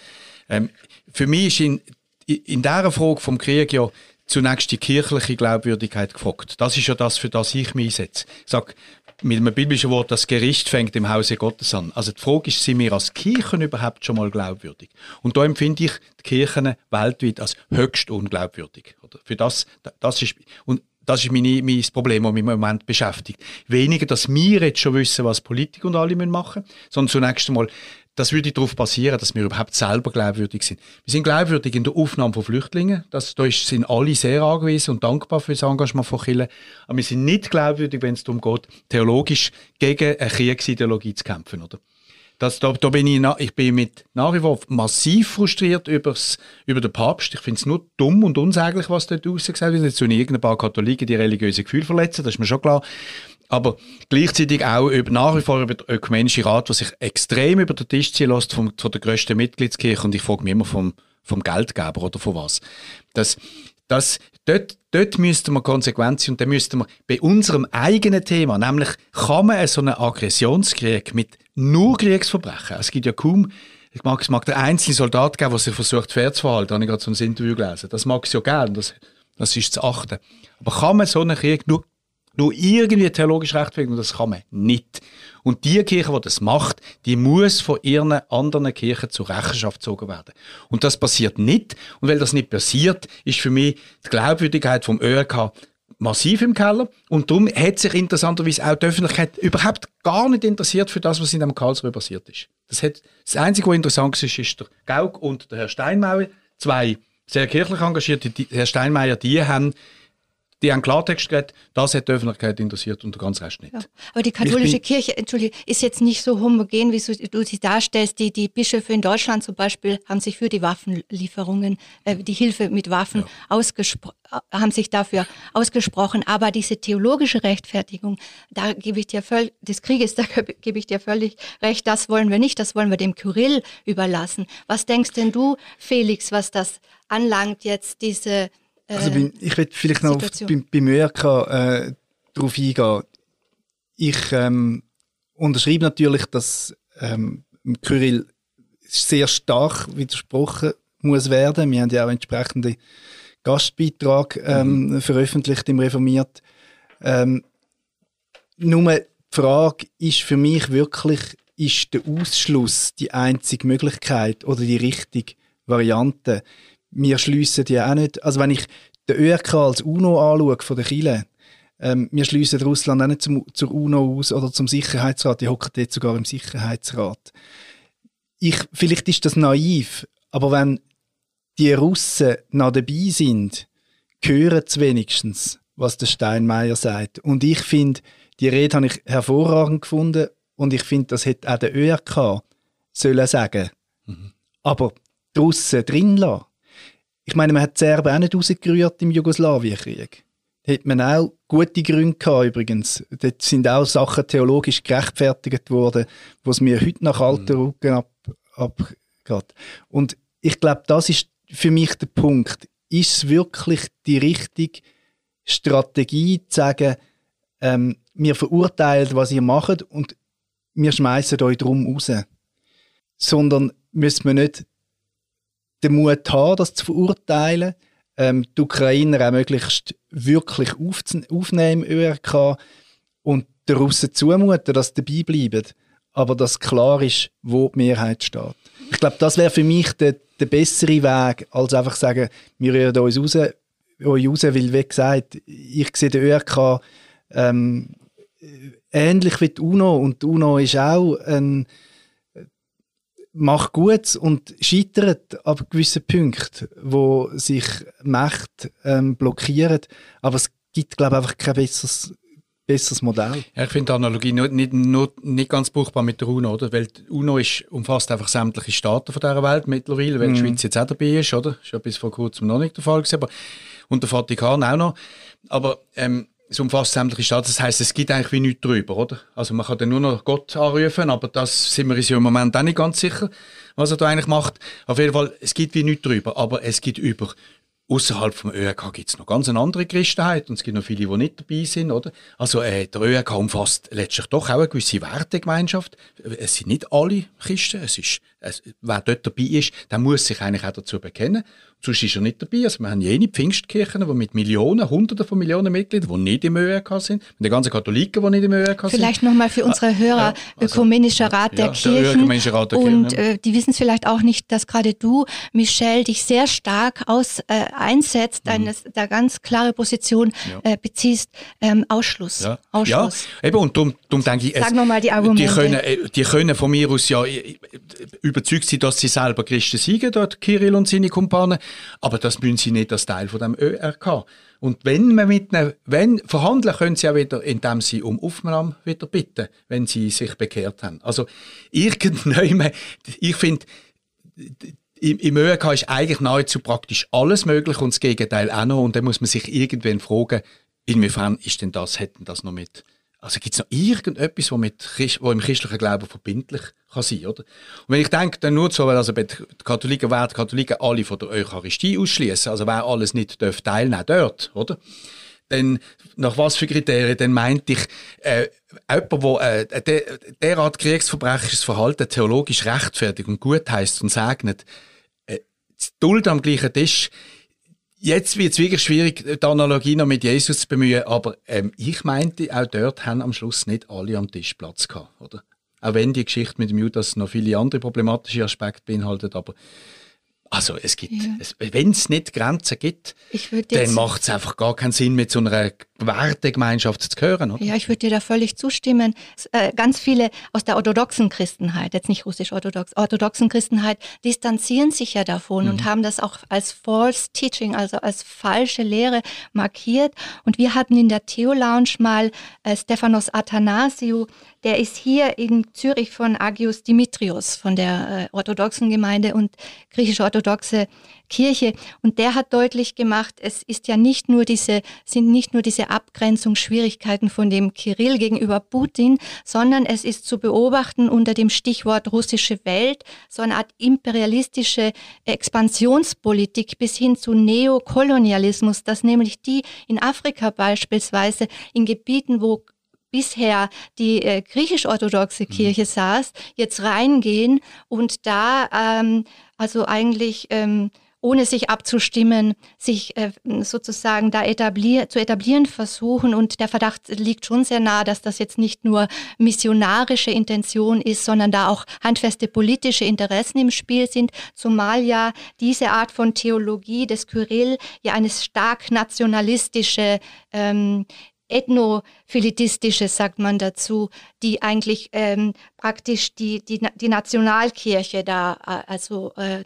Speaker 4: Ähm, für mich ist in, in dieser Frage vom Krieg ja zunächst die kirchliche Glaubwürdigkeit gefragt. Das ist ja das, für das ich mich einsetze. Ich sage mit einem biblischen Wort, das Gericht fängt im Hause Gottes an. Also die Frage ist, sind wir als Kirchen überhaupt schon mal glaubwürdig? Und da empfinde ich die Kirchen weltweit als höchst unglaubwürdig. Oder? Für das, das ist, und das ist meine, mein Problem, das mich im Moment beschäftigt. Weniger, dass wir jetzt schon wissen, was Politik und alle machen müssen, sondern zunächst einmal, das würde darauf basieren, dass wir überhaupt selber glaubwürdig sind. Wir sind glaubwürdig in der Aufnahme von Flüchtlingen. Das, da sind alle sehr angewiesen und dankbar für das Engagement von Kirchen. Aber wir sind nicht glaubwürdig, wenn es darum geht, theologisch gegen eine Kriegsideologie zu kämpfen. Oder? Das, da, da bin ich, ich bin mit nach wie vor massiv frustriert übers, über den Papst. Ich finde es nur dumm und unsäglich, was dort rausgesagt wird. Jetzt tun irgendein paar Katholiken die religiöse Gefühle verletzen, das ist mir schon klar. Aber gleichzeitig auch über, nach wie vor über den ökumenischen Rat, der sich extrem über den Tisch ziehen lässt von, von der grössten Mitgliedskirche. Und ich frage mich immer vom, vom Geldgeber oder von was. Das, das, dort, dort müssten wir konsequent sein und dann müssten wir bei unserem eigenen Thema, nämlich kann man so einen Aggressionskrieg mit nur Kriegsverbrechen, es gibt ja kaum ich mag, es mag der einzelne Soldat geben, der sich versucht fair zu verhalten, habe ich gerade so ein Interview gelesen. Das mag es ja gern, das, das ist zu achten. Aber kann man so einen Krieg nur nur irgendwie theologisch rechtfertigen, und das kann man nicht. Und die Kirche, die das macht, die muss von ihren anderen Kirchen zur Rechenschaft gezogen werden. Und das passiert nicht. Und weil das nicht passiert, ist für mich die Glaubwürdigkeit vom ÖRK massiv im Keller. Und darum hat sich interessanterweise auch die Öffentlichkeit überhaupt gar nicht interessiert für das, was in dem Karlsruhe passiert ist. Das, hat, das Einzige, was interessant ist, ist der Gauk und der Herr Steinmauer. Zwei sehr kirchlich engagierte, Herr Steinmeier, die haben die haben Klartext geredet, das hat die Öffentlichkeit interessiert und der ganze Rest nicht. Ja.
Speaker 5: Aber die katholische Kirche, Entschuldige, ist jetzt nicht so homogen, wie du sie darstellst. Die, die Bischöfe in Deutschland zum Beispiel haben sich für die Waffenlieferungen, äh, die Hilfe mit Waffen ja. ausgesprochen haben sich dafür ausgesprochen, aber diese theologische Rechtfertigung, da gebe ich dir völlig, des Krieges, da gebe ich dir völlig recht, das wollen wir nicht, das wollen wir dem Kyrill überlassen. Was denkst denn du, Felix, was das anlangt jetzt, diese
Speaker 3: also bin, ich will vielleicht noch auf, beim, beim ÖRK äh, darauf eingehen. Ich ähm, unterschreibe natürlich, dass ähm, Kyrill sehr stark widersprochen muss werden. Wir haben ja auch entsprechende Gastbeitrag ähm, mhm. veröffentlicht im Reformiert. Ähm, nur die Frage ist für mich wirklich, ist der Ausschluss die einzige Möglichkeit oder die richtige Variante. Wir schliessen ja auch nicht, also wenn ich den ÖRK als UNO anschaue von der Chile, ähm, wir schliessen Russland auch nicht zum, zur UNO aus oder zum Sicherheitsrat, die hocken dort sogar im Sicherheitsrat. Ich, vielleicht ist das naiv, aber wenn die Russen noch dabei sind, hören sie wenigstens, was der Steinmeier sagt. Und ich finde, die Rede habe ich hervorragend gefunden und ich finde, das hätte auch der ÖRK sollen sagen. Mhm. Aber die Russen drin lassen. Ich meine, man hat die Serben auch nicht rausgerührt im Jugoslawienkrieg. Da hat man auch gute Gründe gehabt, übrigens. Dort sind auch Sachen theologisch gerechtfertigt worden, was mir heute nach alten mhm. Rücken ab, abgeht. Und ich glaube, das ist für mich der Punkt. Ist es wirklich die richtige Strategie, zu sagen, ähm, wir verurteilen, was ihr macht und wir schmeißen euch drum raus. Sondern müssen wir nicht den Mut haben, das zu verurteilen, ähm, die Ukrainer auch möglichst wirklich aufnehmen ÖRK und den Russen zumuten, dass sie dabei bleiben, aber dass klar ist, wo die Mehrheit steht. Ich glaube, das wäre für mich der, der bessere Weg, als einfach sagen, wir rühren uns raus, euch raus, weil, wie gesagt, ich sehe den ÖRK ähm, ähnlich wie die UNO und die UNO ist auch ein macht gut und scheitert ab gewissen Punkten, wo sich Macht ähm, blockiert. Aber es gibt, glaube ich, einfach kein besseres, besseres Modell.
Speaker 4: Ja, ich finde die Analogie nicht, nicht, nicht, ganz brauchbar mit der UNO, oder? Weil die UNO ist, umfasst einfach sämtliche Staaten von dieser Welt mittlerweile, weil mm. die mhm. Schweiz jetzt auch dabei ist, oder? Das ist ja bis vor kurzem noch nicht der Fall gewesen, aber und der Vatikan auch noch. Aber ähm, es umfasst sämtliche Staaten. Das heißt, es gibt eigentlich wie nichts drüber, oder? Also man kann dann nur noch Gott anrufen, aber das sind wir uns im Moment auch nicht ganz sicher, was er da eigentlich macht. Auf jeden Fall, es gibt wie nichts drüber, aber es gibt über Außerhalb vom ÖRK gibt es noch ganz eine andere Christenheit und es gibt noch viele, die nicht dabei sind, oder? Also äh, der ÖRK umfasst letztlich doch auch eine gewisse Wertegemeinschaft. Es sind nicht alle Christen, es ist, es, wer dort dabei ist, der muss sich eigentlich auch dazu bekennen. Sonst ist er nicht dabei. Also wir haben jene Pfingstkirchen, die mit Millionen, Hunderten von Millionen Mitgliedern, die nicht im ÖRK sind, mit den ganzen Katholiken, die nicht im ÖRK
Speaker 5: sind. Vielleicht nochmal für unsere Hörer, ja, also, Ökumenischer Rat ja, der Kirchen. Der Rat der und Kirchen, äh, die wissen es vielleicht auch nicht, dass gerade du, Michelle, dich sehr stark aus, äh, einsetzt, mhm. eine da ganz klare Position äh, beziehst, ähm, Ausschluss.
Speaker 4: Ja.
Speaker 5: Ausschluss.
Speaker 4: ja, eben, und darum, darum denke ich,
Speaker 5: Sag nochmal die Argumente.
Speaker 4: Die können, äh, die können von mir aus ja äh, überzeugt sein, dass sie selber Christen sind, dort Kirill und seine Kumpanen, aber das müssen sie nicht als Teil von dem ÖRK. Und wenn man mit ihnen, wenn, verhandeln können sie auch wieder, indem sie um Aufnahme wieder bitten, wenn sie sich bekehrt haben. Also, irgendwann, ich finde, im, im ÖRK ist eigentlich nahezu praktisch alles möglich und das Gegenteil auch noch. Und dann muss man sich irgendwann fragen, inwiefern ist denn das, hätten das noch mit also gibt es noch irgendetwas, was, mit, was im christlichen Glauben verbindlich kann sein oder? Und wenn ich denke, dann nur so, weil also die Katholiken werden Katholiken alle von der Eucharistie ausschließen, also wer alles nicht darf teilnehmen dort, oder? Dann, nach was für Kriterien, dann meinte ich, äh, jemand, der äh, der, derart kriegsverbrecherisches Verhalten theologisch rechtfertigt und gut heißt und segnet, äh, Duld am gleichen Tisch, Jetzt wird es wirklich schwierig, die Analogie noch mit Jesus zu bemühen, aber ähm, ich meinte, auch dort haben am Schluss nicht alle am Tisch Platz gehabt, oder? Auch wenn die Geschichte mit dem Judas noch viele andere problematische Aspekte beinhaltet, aber also es gibt, ja. wenn es nicht Grenzen gibt, dann macht es einfach gar keinen Sinn, mit so einer Wertegemeinschaft zu gehören. Oder?
Speaker 5: Ja, ich würde dir da völlig zustimmen. Äh, ganz viele aus der orthodoxen Christenheit, jetzt nicht russisch-orthodox, orthodoxen Christenheit, distanzieren sich ja davon mhm. und haben das auch als False Teaching, also als falsche Lehre markiert. Und wir hatten in der Theo-Lounge mal äh, Stephanos Athanasiou, der ist hier in Zürich von Agios Dimitrios, von der äh, orthodoxen Gemeinde und griechisch-orthodoxe Kirche. Und der hat deutlich gemacht, es ist ja nicht nur diese, sind nicht nur diese Abgrenzungsschwierigkeiten von dem Kirill gegenüber Putin, sondern es ist zu beobachten unter dem Stichwort russische Welt, so eine Art imperialistische Expansionspolitik bis hin zu Neokolonialismus, dass nämlich die in Afrika beispielsweise in Gebieten, wo bisher die äh, griechisch-orthodoxe mhm. Kirche saß, jetzt reingehen und da ähm, also eigentlich ähm, ohne sich abzustimmen, sich äh, sozusagen da etablier zu etablieren versuchen. Und der Verdacht liegt schon sehr nahe, dass das jetzt nicht nur missionarische Intention ist, sondern da auch handfeste politische Interessen im Spiel sind, zumal ja diese Art von Theologie des Kyrill ja eine stark nationalistische ähm, ethnophilitistische, sagt man dazu, die eigentlich ähm, praktisch die, die, die Nationalkirche da äh, also äh,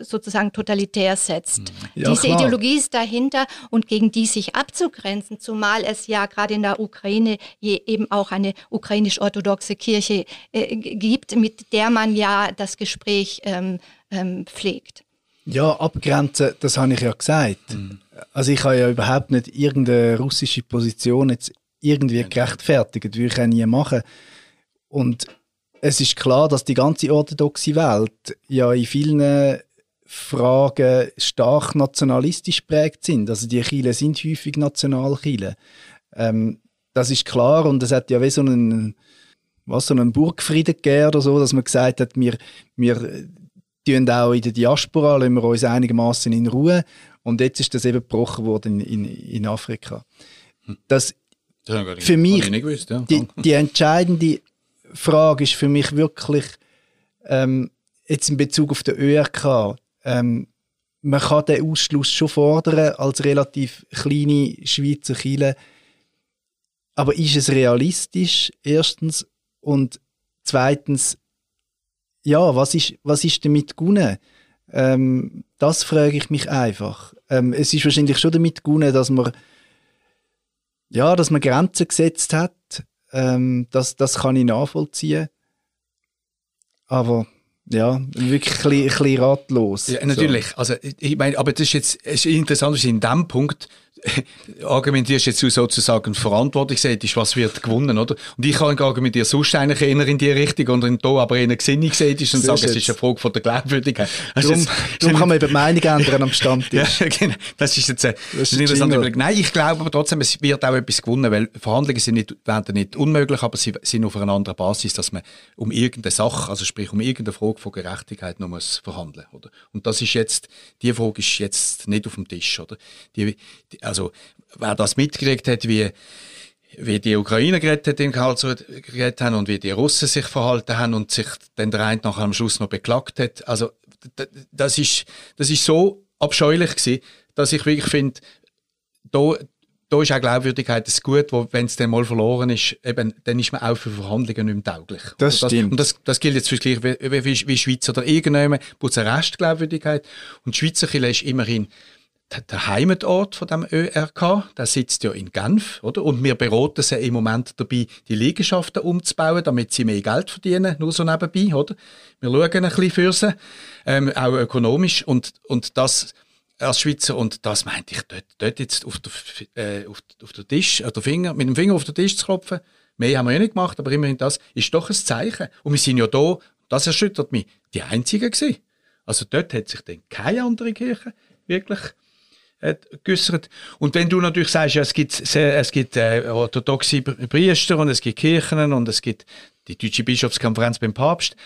Speaker 5: sozusagen totalitär setzt. Mhm. Ja, Diese klar. Ideologie ist dahinter und gegen die sich abzugrenzen, zumal es ja gerade in der Ukraine eben auch eine ukrainisch-orthodoxe Kirche äh, gibt, mit der man ja das Gespräch ähm, ähm, pflegt.
Speaker 3: Ja, abgrenzen, das habe ich ja gesagt. Mhm. Also ich habe ja überhaupt nicht irgendeine russische Position jetzt irgendwie gerechtfertigt, würde ich auch nie machen. Und es ist klar, dass die ganze orthodoxe Welt ja in vielen Fragen stark nationalistisch prägt sind. Also die Chile sind häufig Nationalchile. Ähm, das ist klar und es hat ja wie so einen, was, so einen Burgfrieden gegeben oder so, dass man gesagt hat, wir, wir tun auch in der Diaspora, lassen wir uns einigermaßen in Ruhe. Und jetzt ist das eben gebrochen worden in, in, in Afrika. Das, das für mich, gewusst, ja. die, die, entscheidende Frage ist für mich wirklich, ähm, jetzt in Bezug auf den ÖRK, ähm, man kann den Ausschluss schon fordern als relativ kleine Schweizer Kirche. Aber ist es realistisch, erstens? Und zweitens, ja, was ist, was ist damit gewonnen? Ähm, das frage ich mich einfach. Ähm, es ist wahrscheinlich schon damit gewonnen, dass man, ja, dass man Grenzen gesetzt hat. Ähm, das, das kann ich nachvollziehen. Aber ja, wirklich ein bisschen, ein bisschen ratlos.
Speaker 4: Ja, natürlich. So. Also, ich meine, aber das ist jetzt ist interessant, dass in dem Punkt argumentierst jetzt du sozusagen verantwortlich ist, was wird gewonnen, oder? Und ich kann argumentieren, sonst eigentlich eher in die Richtung und in da aber eher gesinnig ist und sagen, es ist eine Frage von der Glaubwürdigkeit.
Speaker 3: Also darum, darum kann man eben die Meinung ändern am Stammtisch.
Speaker 4: ja, genau. Das ist jetzt ein, das ist Überblick. Nein, ich glaube aber trotzdem, es wird auch etwas gewonnen, weil Verhandlungen sind nicht, werden nicht unmöglich, aber sie sind auf einer anderen Basis, dass man um irgendeine Sache, also sprich um irgendeine Frage von Gerechtigkeit noch muss verhandeln, oder? Und das ist jetzt, die Frage ist jetzt nicht auf dem Tisch, oder? Die, die, also wer das mitgekriegt hat, wie wie die Ukrainer geredet, in Karlsruhe geredet haben und wie die Russen sich verhalten haben und sich dann der eine nachher am Schluss noch beklagt hat. Also das ist, das ist so abscheulich gewesen, dass ich wirklich finde, da, da ist auch Glaubwürdigkeit das Gut, wo, wenn es dann mal verloren ist, eben, dann ist man auch für Verhandlungen nicht mehr tauglich.
Speaker 3: Das, das stimmt.
Speaker 4: Und das, das gilt jetzt für wie, wie, wie Schweiz oder irgendjemand, wo es Rest Glaubwürdigkeit. Und die Schweizer Kirche ist immerhin der Heimatort von dem ÖRK, der sitzt ja in Genf, oder? Und wir beraten sie im Moment dabei, die Liegenschaften umzubauen, damit sie mehr Geld verdienen, nur so nebenbei, oder? Wir schauen ein bisschen für sie, ähm, auch ökonomisch und, und das als Schweizer und das meinte ich dort, dort jetzt auf der, äh, auf, auf der Tisch, äh, der Finger, mit dem Finger auf den Tisch zu klopfen. Mehr haben wir ja nicht gemacht, aber immerhin das ist doch ein Zeichen. Und wir sind ja da, das erschüttert mich, die Einzigen gewesen. Also dort hat sich dann keine andere Kirche wirklich geäußert. Und wenn du natürlich sagst, ja, es gibt, es gibt äh, orthodoxe Priester und es gibt Kirchen und es gibt die Deutsche Bischofskonferenz beim Papst,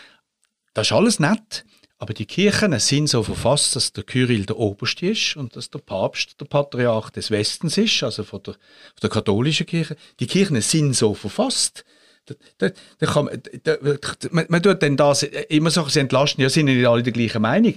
Speaker 4: das ist alles nett. Aber die Kirchen sind so verfasst, dass der Kyrill der Oberste ist und dass der Papst der Patriarch des Westens ist, also von der, von der katholischen Kirche. Die Kirchen sind so verfasst. Da, da, kann man, da, man, man tut dann das immer so entlasten, ja, sind nicht alle der gleichen Meinung.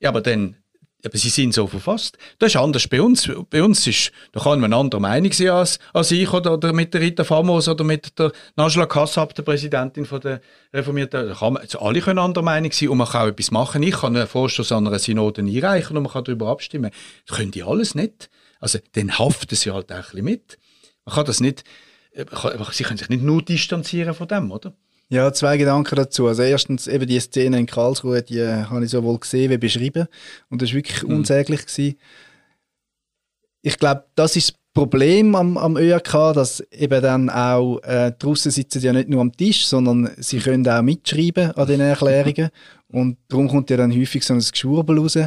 Speaker 4: Ja, aber dann aber sie sind so verfasst. Das ist anders bei uns. Bei uns ist, da kann man anderer Meinung sein als, als ich oder, oder mit der Rita Famos oder mit der Najla Kassab, der Präsidentin von der Reformierten. Da kann man, also alle können anderer Meinung sein und man kann auch etwas machen. Ich kann einen Vorstoß an einer Synode einreichen und man kann darüber abstimmen. Das können die alles nicht. Also, dann haften sie halt auch ein bisschen mit. Man kann das nicht, äh, sie können sich nicht nur distanzieren von dem, oder?
Speaker 3: Ja, zwei Gedanken dazu. Also erstens eben die Szene in Karlsruhe, die äh, habe ich sowohl gesehen wie beschrieben und das war wirklich mhm. unsäglich. Gewesen. Ich glaube, das ist das Problem am, am ÖRK, dass eben dann auch äh, die Russen sitzen ja nicht nur am Tisch, sondern sie können auch mitschreiben an den Erklärungen und darum kommt ja dann häufig so ein Geschwurbel raus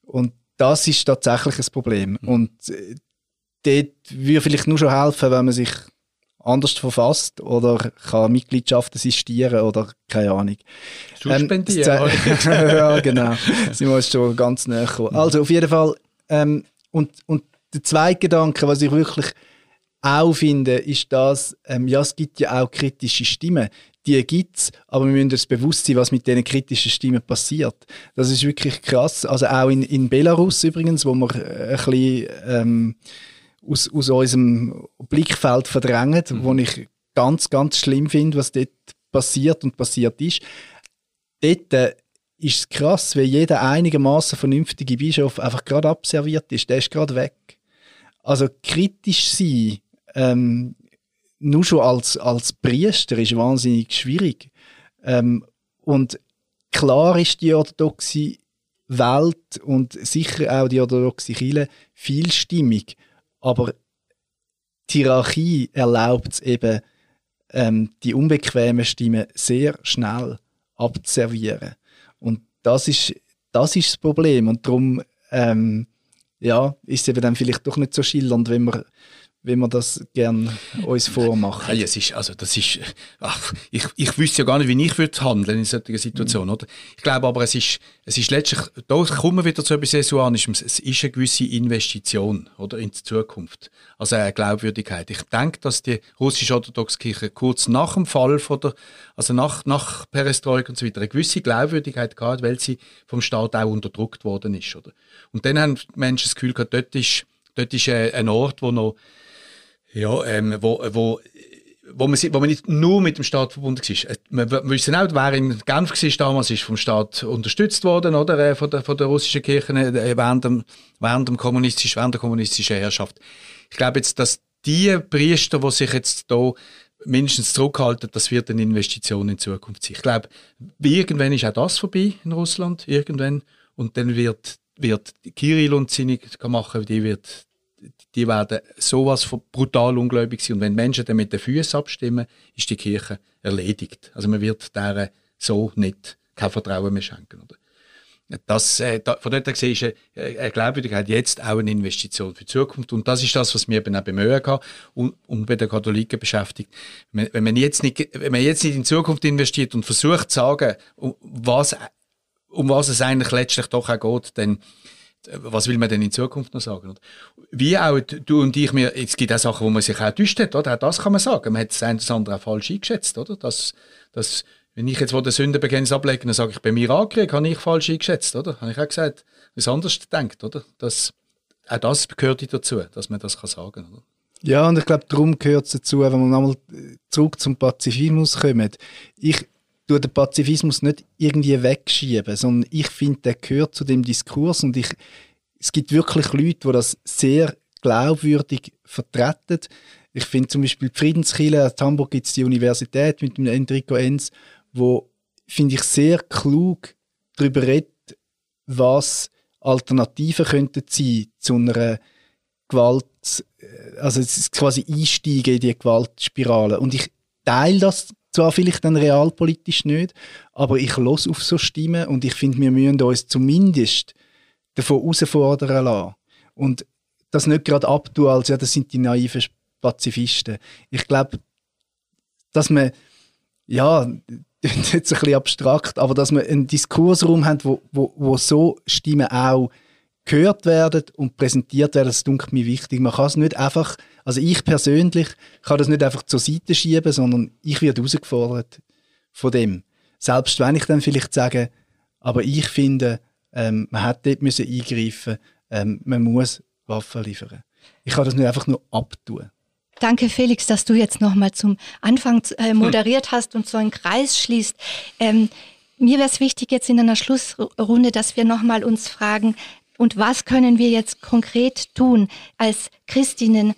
Speaker 3: und das ist tatsächlich ein Problem. Mhm. Und äh, dort würde vielleicht nur schon helfen, wenn man sich anders verfasst oder kann Mitgliedschaften sistieren oder keine Ahnung.
Speaker 4: Suspendieren.
Speaker 3: Ähm, ja, genau. Wir uns schon ganz näher gekommen. Also auf jeden Fall, ähm, und, und der zweite Gedanke, was ich wirklich auch finde, ist das, ähm, ja, es gibt ja auch kritische Stimmen. Die gibt es, aber wir müssen uns bewusst sein, was mit diesen kritischen Stimmen passiert. Das ist wirklich krass. Also auch in, in Belarus übrigens, wo wir ein bisschen ähm, aus, aus unserem Blickfeld verdrängen, mhm. wo ich ganz, ganz schlimm finde, was dort passiert und passiert ist. Dort äh, ist es krass, weil jeder einigermaßen vernünftige Bischof einfach gerade abserviert ist. Der ist gerade weg. Also kritisch sein ähm, nur schon als, als Priester ist wahnsinnig schwierig. Ähm, und klar ist die orthodoxe Welt und sicher auch die orthodoxe Kirche vielstimmig, aber die Hierarchie erlaubt es eben, ähm, die unbequemen Stimmen sehr schnell abzuservieren. Und das ist, das ist das Problem. Und darum ähm, ja, ist es eben dann vielleicht doch nicht so schillernd, wenn man wie wir das gerne uns vormachen.
Speaker 4: Ja, es ist, also das ist, ach, ich, ich wüsste ja gar nicht, wie ich würde handeln in solchen Situationen, mhm. oder? Ich glaube aber, es ist, es ist letztlich, da kommen wir wieder zu etwas Jesuanischem, es ist eine gewisse Investition, oder, in die Zukunft. Also eine Glaubwürdigkeit. Ich denke, dass die russisch-orthodoxe Kirche kurz nach dem Fall von der, also nach, nach Perestroika und so weiter, eine gewisse Glaubwürdigkeit gehabt, weil sie vom Staat auch unterdrückt worden ist, oder? Und dann haben Menschen das Gefühl gehabt, dort ist, dort ist ein Ort, wo noch ja, ähm, wo, wo, wo, man, wo man nicht nur mit dem Staat verbunden ist. Äh, wir wissen auch, wer in Genf war damals, ist vom Staat unterstützt worden, oder, äh, von der, von der russischen Kirche äh, während, dem, während, dem kommunistisch, während der kommunistischen Herrschaft. Ich glaube jetzt, dass die Priester, die sich jetzt da mindestens zurückhalten, das wird eine Investition in Zukunft sein. Ich glaube, irgendwann ist auch das vorbei in Russland, irgendwann, und dann wird, wird Kirill und seine machen, die wird die werden sowas von brutal ungläubig sein. Und wenn Menschen dann mit den Füßen abstimmen, ist die Kirche erledigt. Also man wird deren so nicht kein Vertrauen mehr schenken. Oder? Das, äh, da, von dort her gesehen ist eine, eine Glaubwürdigkeit jetzt auch eine Investition für die Zukunft. Und das ist das, was mir eben auch bemühen kann und, und bei den Katholiken beschäftigt. Wenn, wenn, man jetzt nicht, wenn man jetzt nicht in die Zukunft investiert und versucht zu sagen, um was, um was es eigentlich letztlich doch auch geht, dann was will man denn in Zukunft noch sagen? Wie auch du und ich, mir, es gibt auch Sachen, wo man sich auch täuscht hat, oder? Auch das kann man sagen. Man hat das eine oder andere auch falsch eingeschätzt, oder? Das, das, wenn ich jetzt der Sündenbekenntnis ablege, dann sage ich, bei mir angekriegt, habe ich falsch eingeschätzt, oder? Habe ich auch gesagt, was anders denkt, oder? Das, auch das gehört dazu, dass man das kann sagen, oder?
Speaker 3: Ja, und ich glaube, darum gehört es dazu, wenn wir nochmal zurück zum Pazifismus kommen. Ich tue den Pazifismus nicht irgendwie wegschieben, sondern ich finde, der gehört zu dem Diskurs und ich, es gibt wirklich Leute, die das sehr glaubwürdig vertreten. Ich finde zum Beispiel die Friedenskirche, in Hamburg gibt es die Universität mit dem Enrico Enz, wo, finde ich, sehr klug darüber redet, was Alternativen könnten sein zu einer Gewalt, äh, also es ist quasi Einsteigen in die Gewaltspirale. Und ich teile das zwar vielleicht dann realpolitisch nicht, aber ich los auf so Stimmen und ich finde, wir müssen uns zumindest davon herausfordern lassen. Und das nicht gerade abtun, als ja, das sind die naiven Pazifisten. Ich glaube, dass man, ja, das ist jetzt ein bisschen abstrakt, aber dass man einen Diskursraum hat, wo, wo, wo so Stimmen auch gehört werden und präsentiert werden, das ist mir wichtig. Man kann es nicht einfach, also ich persönlich kann das nicht einfach zur Seite schieben, sondern ich werde herausgefordert von dem. Selbst wenn ich dann vielleicht sage, aber ich finde, ähm, man hätte dort müssen eingreifen ähm, man muss Waffen liefern. Ich kann das nicht einfach nur abtun.
Speaker 5: Danke, Felix, dass du jetzt nochmal zum Anfang äh, moderiert hast und so einen Kreis schließt. Ähm, mir wäre es wichtig jetzt in einer Schlussrunde, dass wir nochmal uns fragen, und was können wir jetzt konkret tun als Christinnen,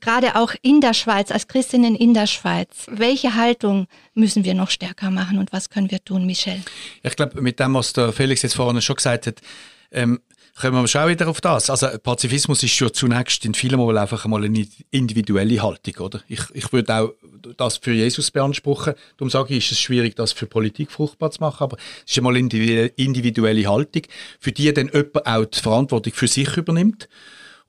Speaker 5: gerade auch in der Schweiz, als Christinnen in der Schweiz? Welche Haltung müssen wir noch stärker machen und was können wir tun, Michel?
Speaker 4: Ich glaube, mit dem, was der Felix jetzt vorhin schon gesagt hat, ähm, kommen wir schon wieder auf das. Also Pazifismus ist schon zunächst in vielen Mal einfach mal eine individuelle Haltung, oder? Ich, ich würde auch das für Jesus beanspruchen. Darum sage ich, ist es schwierig, das für Politik fruchtbar zu machen, aber es ist einmal eine individuelle Haltung, für die dann jemand auch die Verantwortung für sich übernimmt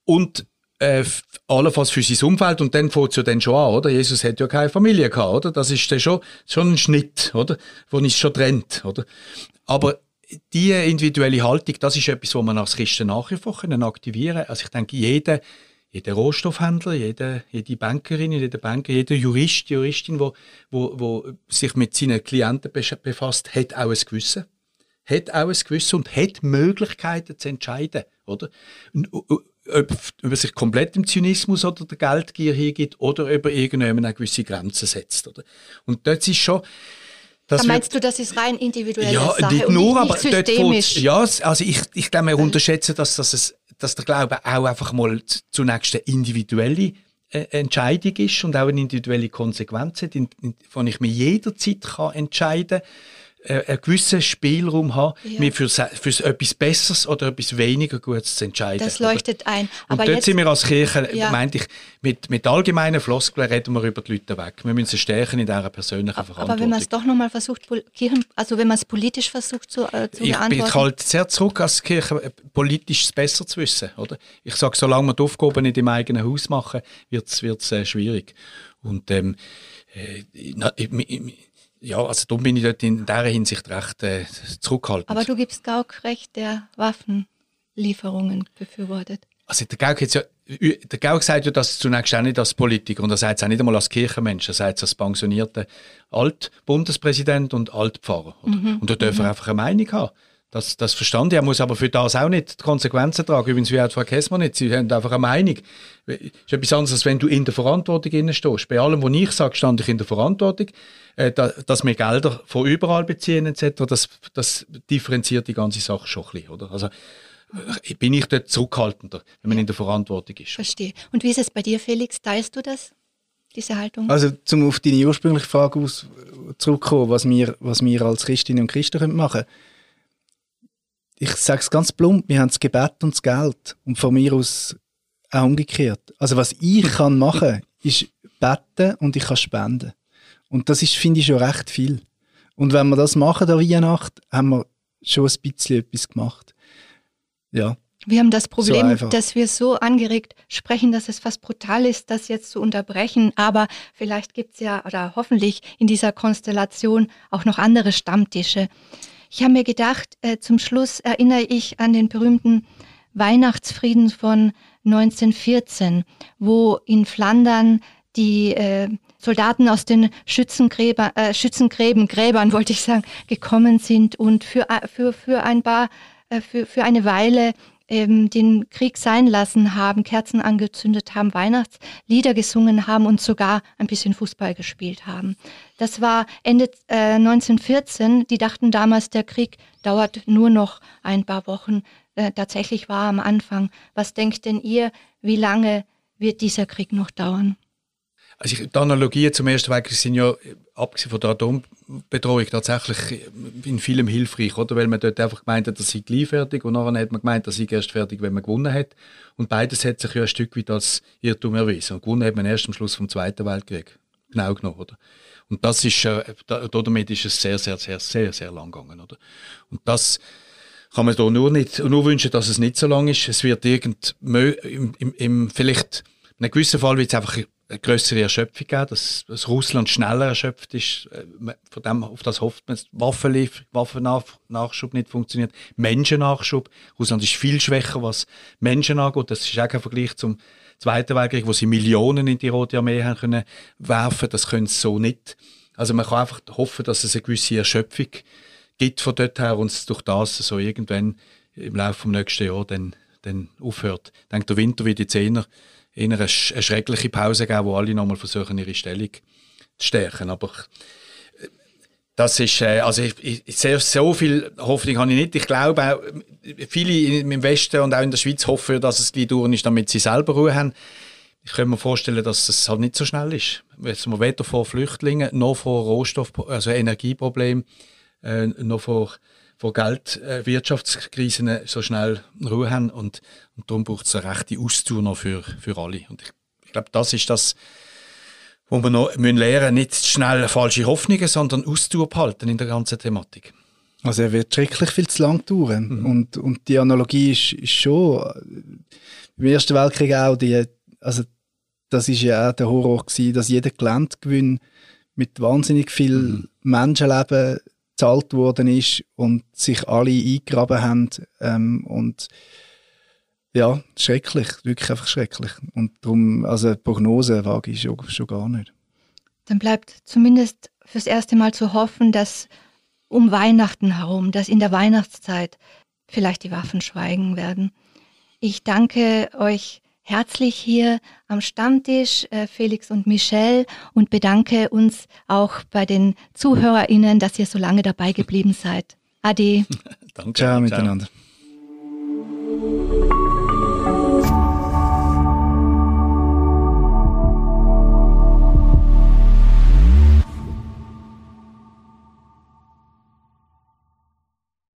Speaker 4: und äh, allenfalls für sein Umfeld und dann fängt es ja dann schon an, oder? Jesus hat ja keine Familie gehabt, oder? Das ist dann schon, schon ein Schnitt, oder? Wo es schon trennt, oder? Aber die individuelle Haltung, das ist etwas, was man als Christen nach vor aktivieren können. Also ich denke, jeder, jeder Rohstoffhändler, jede, jede Bankerin, jeder Banker, jeder Jurist, Juristin, wo, wo, wo sich mit seinen Klienten befasst, hat auch ein Gewissen. Hat auch ein Gewissen und hat Möglichkeiten zu entscheiden, oder? Ob, ob er sich komplett im Zynismus oder der Geldgier hingibt oder ob er irgendjemand eine gewisse Grenzen setzt, oder? Und das ist schon,
Speaker 5: das da meinst du, das ist rein individuelle
Speaker 4: ja,
Speaker 5: Sache
Speaker 4: nicht nur, aber systemisch. Dort ja, also ich, ich glaube, wir unterschätzen, dass, dass, es, dass der Glaube auch einfach mal zunächst eine individuelle äh, Entscheidung ist und auch eine individuelle Konsequenz hat, in, in, von ich mir jederzeit kann entscheiden kann, einen gewissen Spielraum haben, ja. mir für, für etwas Besseres oder etwas weniger Gutes zu entscheiden.
Speaker 5: Das leuchtet
Speaker 4: oder?
Speaker 5: ein.
Speaker 4: Aber und dort jetzt, sind wir als Kirche, ja. meinte ich, mit, mit allgemeinen Floskeln reden wir über die Leute weg. Wir müssen sie stärken in dieser persönlichen Verantwortung.
Speaker 5: Aber wenn man es doch nochmal versucht, Kirchen, also wenn man es politisch versucht zu, äh, zu
Speaker 4: ich
Speaker 5: beantworten.
Speaker 4: Ich bin halt sehr zurück als Kirche, äh, politisch besser zu wissen. Oder? Ich sage, solange wir die Aufgaben nicht im eigenen Haus machen, wird es äh, schwierig. Und ähm, äh, ja, also darum bin ich dort in dieser Hinsicht recht äh, zurückhaltend.
Speaker 5: Aber du gibst Gauck recht, der Waffenlieferungen befürwortet.
Speaker 4: Also der Gauck, ja, der Gauck sagt ja das zunächst auch nicht als Politiker und er sagt es auch nicht einmal als Kirchenmensch, er sagt es als pensionierter Altbundespräsident und Altpfarrer. Mhm. Und da darf mhm. er einfach eine Meinung haben. Das, das verstand ich. Er muss aber für das auch nicht die Konsequenzen tragen. Übrigens, wie auch Frau Kessmann nicht. Sie haben einfach eine Meinung. Das ist etwas anderes, als wenn du in der Verantwortung stehst. Bei allem, was ich sage, stand ich in der Verantwortung. Äh, dass wir Gelder von überall beziehen etc., das, das differenziert die ganze Sache schon ein bisschen. Oder? Also, äh, bin ich dort zurückhaltender, wenn man in der Verantwortung ist.
Speaker 5: Verstehe. Und wie ist es bei dir, Felix? Teilst du das? Diese Haltung?
Speaker 3: Also, zum auf deine ursprüngliche Frage aus, zurückkommen, was wir, was wir als Christinnen und Christen machen können ich sage es ganz plump, wir haben das Gebet und das Geld. Und von mir aus auch umgekehrt. Also was ich kann machen, ist beten und ich kann spenden. Und das ist, finde ich, schon recht viel. Und wenn wir das machen an Weihnachten, haben wir schon ein bisschen etwas gemacht. Ja.
Speaker 5: Wir haben das Problem, so dass wir so angeregt sprechen, dass es fast brutal ist, das jetzt zu unterbrechen. Aber vielleicht gibt es ja, oder hoffentlich in dieser Konstellation auch noch andere Stammtische. Ich habe mir gedacht, äh, zum Schluss erinnere ich an den berühmten Weihnachtsfrieden von 1914, wo in Flandern die äh, Soldaten aus den Schützengräber, äh, Schützengräben, Gräbern wollte ich sagen, gekommen sind und für, äh, für, für ein paar, äh, für, für eine Weile ähm, den Krieg sein lassen haben, Kerzen angezündet haben, Weihnachtslieder gesungen haben und sogar ein bisschen Fußball gespielt haben. Das war Ende äh, 1914. Die dachten damals, der Krieg dauert nur noch ein paar Wochen. Äh, tatsächlich war am Anfang. Was denkt denn ihr, wie lange wird dieser Krieg noch dauern?
Speaker 4: Also ich, die Analogien zum Ersten Weltkrieg sind ja, abgesehen von der Atombedrohung, tatsächlich in vielem hilfreich, oder? Weil man dort einfach gemeint hat, das sei gleich fertig und nachher hat man gemeint, das sei erst fertig, wenn man gewonnen hat. Und beides hat sich ja ein Stück weit als Irrtum erwiesen. Und gewonnen hat man erst am Schluss vom Zweiten Weltkrieg. Genau genommen, oder? Und das ist, äh, damit ist es sehr, sehr, sehr, sehr, sehr lang gegangen, oder? Und das kann man da nur nicht, nur wünschen, dass es nicht so lang ist. Es wird irgend, im, im, im vielleicht, in einem gewissen Fall wird es einfach eine größere Erschöpfung geben, dass, dass Russland schneller erschöpft ist. Äh, von dem, auf das hofft man, Waffenlief, Waffennachschub nicht funktioniert. Menschennachschub. Russland ist viel schwächer, was Menschen angeht. Das ist auch kein Vergleich zum Zweiten Weltkrieg, wo sie Millionen in die Rote Armee haben können werfen. Das können sie so nicht. Also man kann einfach hoffen, dass es eine gewisse Erschöpfung gibt von dort her und es durch das so irgendwann im Laufe des nächsten Jahres dann, dann aufhört. Ich denke, der Winter wird jetzt eher eher eine, eine schreckliche Pause geben, wo alle nochmal versuchen, ihre Stellung zu stärken. Aber äh, das ist, äh, also ich, ich, so viel Hoffnung habe ich nicht. Ich glaube auch, viele im Westen und auch in der Schweiz hoffen, dass es gleich durch ist, damit sie selber Ruhe haben. Ich kann mir vorstellen, dass es halt nicht so schnell ist. Jetzt wir weder vor Flüchtlingen, noch vor Rohstoff, also Energieproblemen, äh, noch vor von Geldwirtschaftskrisen äh, so schnell Ruhe haben und, und darum braucht es eine rechte Ausdauer noch für, für alle. Und ich, ich glaube, das ist das, wo wir noch müssen lernen, nicht schnell falsche Hoffnungen, sondern Ausdauer behalten in der ganzen Thematik.
Speaker 3: Also er wird schrecklich viel zu lang dauern. Mhm. Und, und die Analogie ist, ist schon im Ersten Weltkrieg auch, die, also das ist ja auch der Horror gewesen, dass jeder Geländegewinn mit wahnsinnig viel mhm. Menschenleben gezahlt worden ist und sich alle eingegraben haben ähm, und ja, schrecklich, wirklich einfach schrecklich. Und darum, also Prognose wage ich schon, schon gar nicht.
Speaker 5: Dann bleibt zumindest fürs erste Mal zu hoffen, dass um Weihnachten herum, dass in der Weihnachtszeit vielleicht die Waffen schweigen werden. Ich danke euch herzlich hier am Stammtisch, äh, Felix und Michelle, und bedanke uns auch bei den ZuhörerInnen, dass ihr so lange dabei geblieben seid. Ade.
Speaker 3: Danke. Ciao miteinander. Ciao.